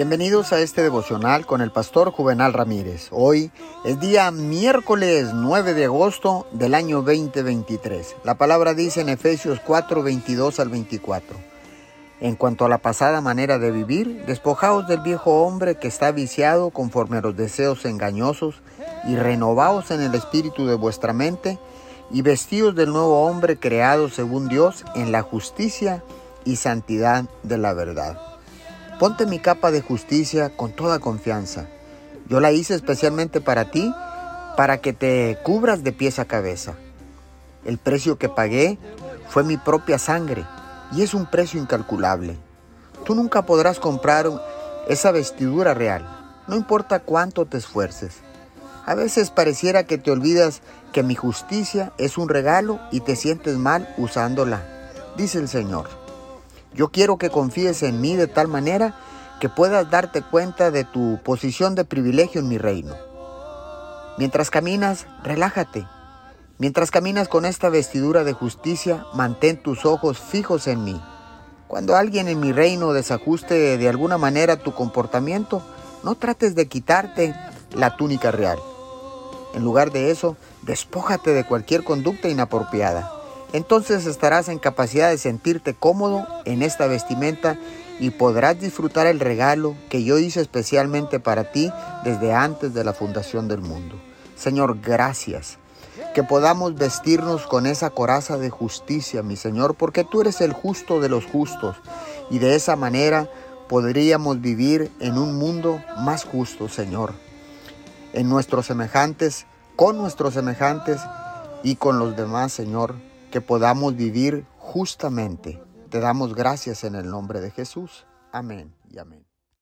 Bienvenidos a este devocional con el pastor Juvenal Ramírez. Hoy es día miércoles 9 de agosto del año 2023. La palabra dice en Efesios 4, 22 al 24. En cuanto a la pasada manera de vivir, despojaos del viejo hombre que está viciado conforme a los deseos engañosos y renovaos en el espíritu de vuestra mente y vestidos del nuevo hombre creado según Dios en la justicia y santidad de la verdad. Ponte mi capa de justicia con toda confianza. Yo la hice especialmente para ti, para que te cubras de pies a cabeza. El precio que pagué fue mi propia sangre y es un precio incalculable. Tú nunca podrás comprar esa vestidura real, no importa cuánto te esfuerces. A veces pareciera que te olvidas que mi justicia es un regalo y te sientes mal usándola, dice el Señor. Yo quiero que confíes en mí de tal manera que puedas darte cuenta de tu posición de privilegio en mi reino. Mientras caminas, relájate. Mientras caminas con esta vestidura de justicia, mantén tus ojos fijos en mí. Cuando alguien en mi reino desajuste de alguna manera tu comportamiento, no trates de quitarte la túnica real. En lugar de eso, despójate de cualquier conducta inapropiada entonces estarás en capacidad de sentirte cómodo en esta vestimenta y podrás disfrutar el regalo que yo hice especialmente para ti desde antes de la fundación del mundo. Señor, gracias. Que podamos vestirnos con esa coraza de justicia, mi Señor, porque tú eres el justo de los justos y de esa manera podríamos vivir en un mundo más justo, Señor. En nuestros semejantes, con nuestros semejantes y con los demás, Señor que podamos vivir justamente. Te damos gracias en el nombre de Jesús. Amén y amén.